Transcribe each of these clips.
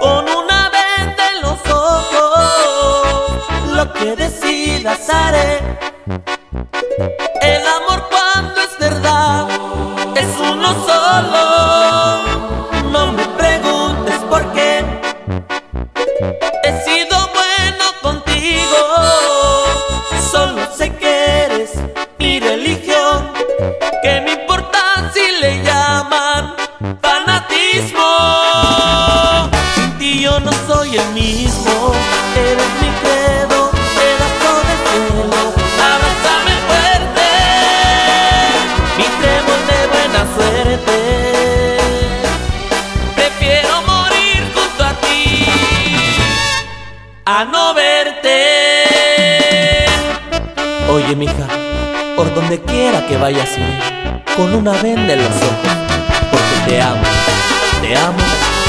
con una venda en los ojos. Lo que decidas haré. por donde quiera que vayas con una venda en los ojos, porque te amo, te amo.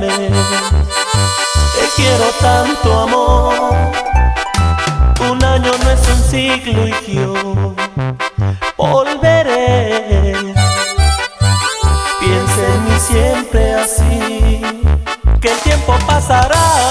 Te quiero tanto amor. Un año no es un siglo y yo volveré. Piensa en mí siempre así, que el tiempo pasará.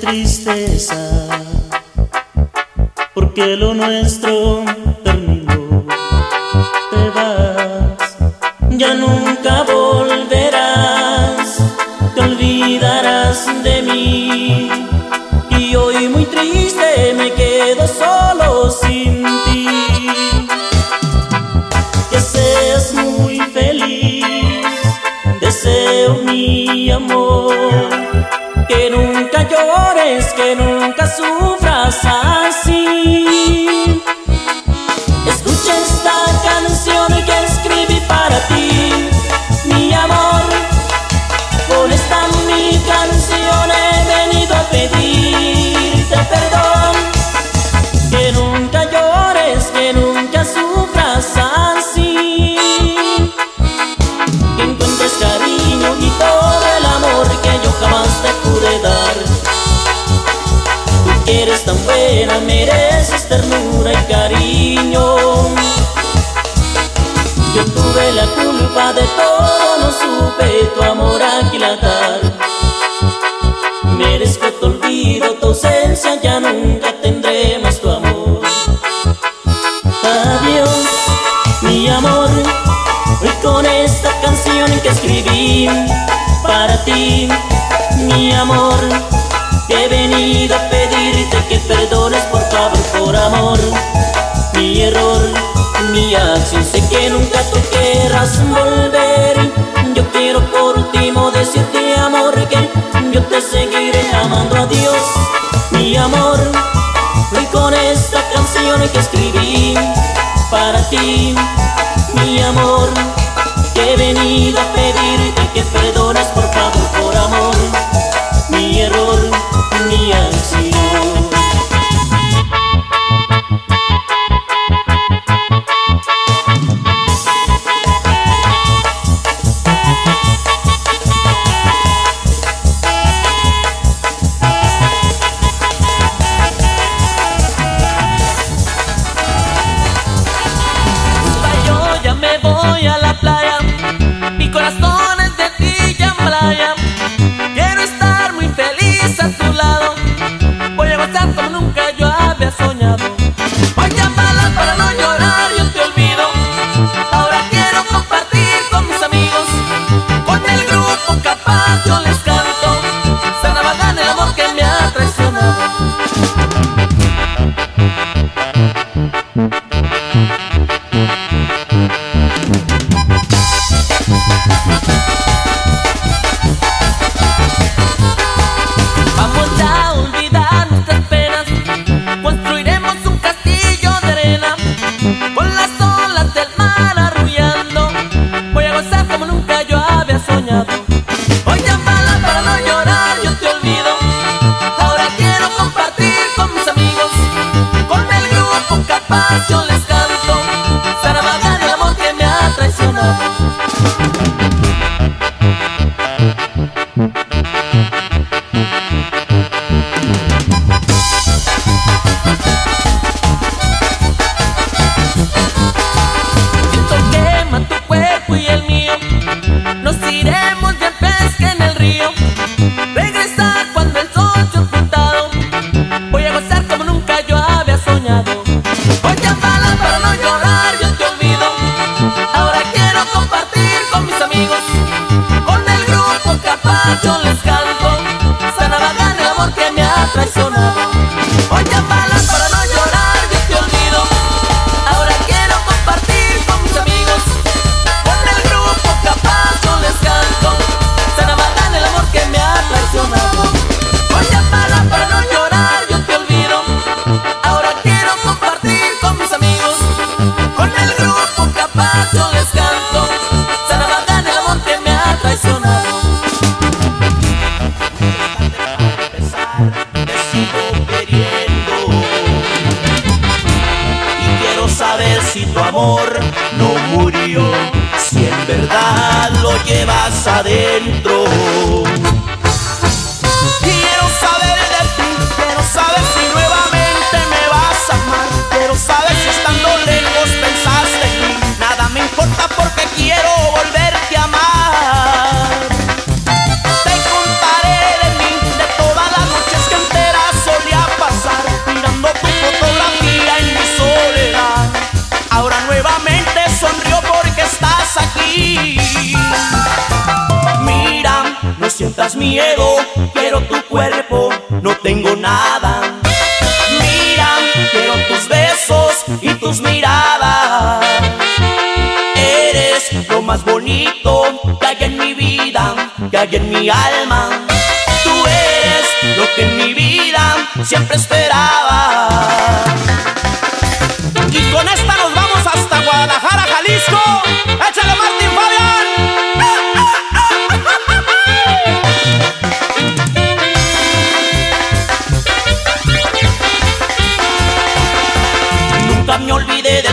tristeza, porque lo nuestro terminó. Te vas, ya nunca volverás, te olvidarás de mí. Y hoy muy triste me quedo solo sin ti. Que seas muy feliz, deseo mi amor. que nunca sufras así. mi amor. He venido a pedirte que perdones por favor, por amor. Mi error, mi acción, sé que nunca tú querrás volver. Yo quiero por último decirte amor que yo te seguiré amando a Dios, mi amor. Y con esta canción que escribí para ti a tu lado. Miedo, quiero tu cuerpo, no tengo nada. Mira, quiero tus besos y tus miradas. Eres lo más bonito que hay en mi vida, que hay en mi alma. Tú eres lo que en mi vida siempre esperaba. Y con esta nos vamos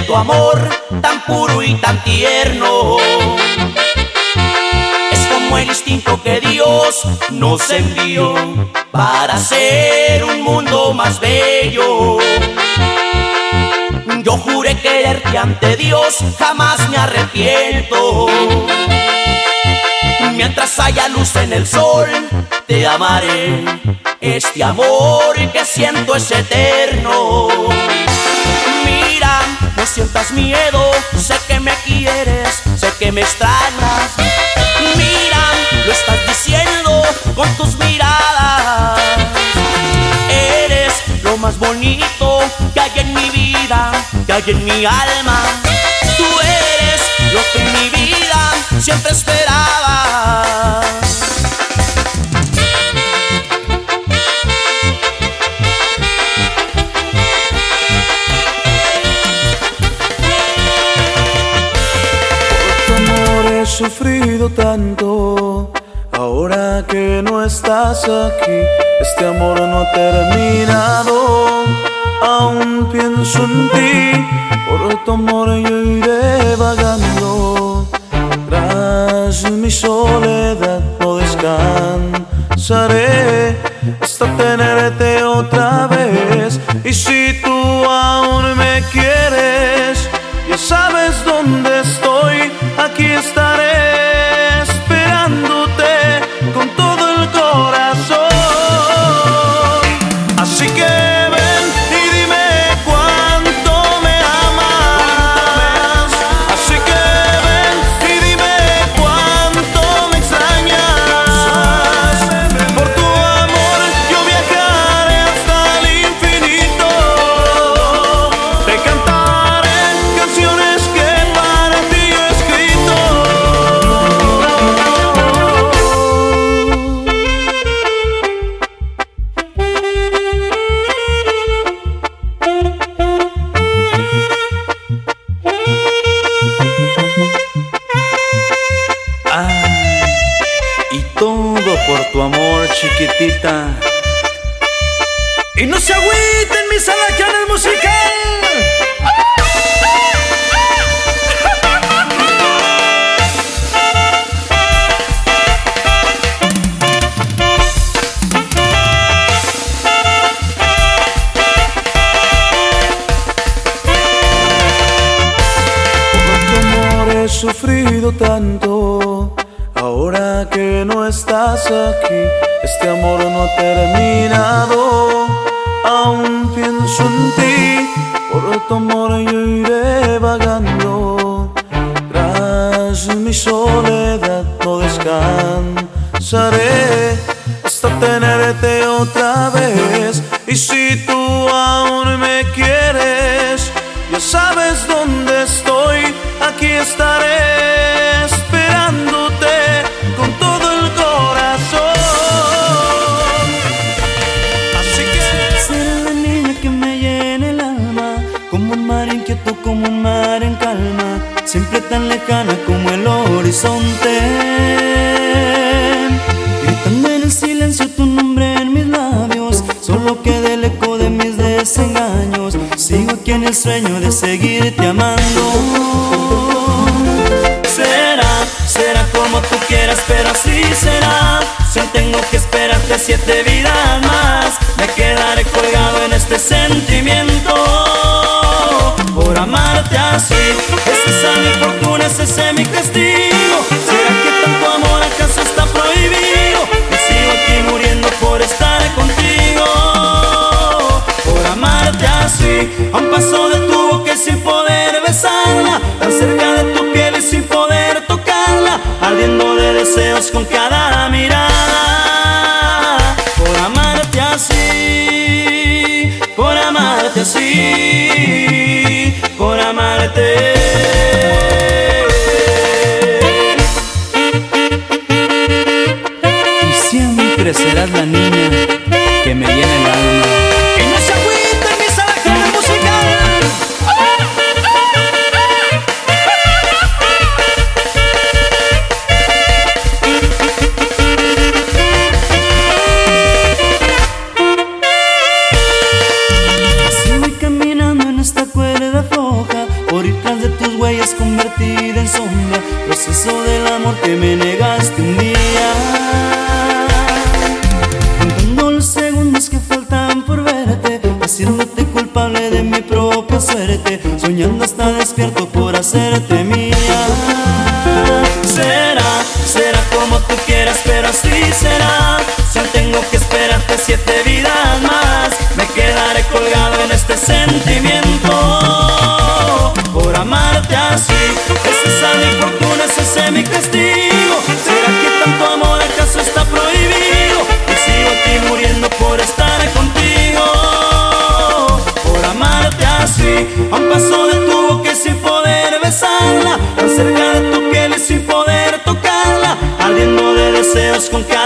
tu amor, tan puro y tan tierno. Es como el instinto que Dios nos envió para hacer un mundo más bello. Yo juré quererte ante Dios, jamás me arrepiento. Mientras haya luz en el sol, te amaré. Este amor que siento es eterno. No sientas miedo, sé que me quieres, sé que me extrañas. Mira, lo estás diciendo con tus miradas. Eres lo más bonito que hay en mi vida, que hay en mi alma. Tú eres lo que en mi vida siempre esperaba. Sufrido tanto. Ahora que no estás aquí, este amor no ha terminado. Aún pienso en ti, por tu amor yo iré vagando. Tras mi soledad no descansaré hasta tenerte otra vez. Y si tú aún me quieres, ya sabes dónde estoy, sufrido tanto. Ahora que no estás aquí, este amor no ha terminado. Aún pienso en ti, por tu amor yo iré vagando. Tras mi soledad no descansaré hasta tenerte otra vez. Y si tú aún me quieres, lejana como el horizonte. Gritando en el silencio tu nombre en mis labios, solo queda el eco de mis desengaños. Sigo aquí en el sueño de seguirte amando. Será, será como tú quieras, pero así será. Si tengo que esperarte siete vidas más, me quedaré colgado en este sentimiento nací. Esa es mi fortuna, ese mi castigo. ¿Será que tanto amor acaso está prohibido? Me sigo aquí muriendo por estar contigo, por amarte así. A un paso de tu boca sin poder besarla, tan cerca de tu piel y sin poder tocarla, ardiendo de deseos con cada mirada. Por amarte así, por amarte así. Por hacerte mía Será, será como tú quieras, pero así será. Si tengo que esperarte siete vidas más, me quedaré colgado en este sentimiento. Por amarte así, es esa mi fortuna, ese es mi castigo. ¿Será que tanto amor acaso está prohibido? Y sigo aquí muriendo por estar contigo. Por amarte así, a un besarla, tan cerca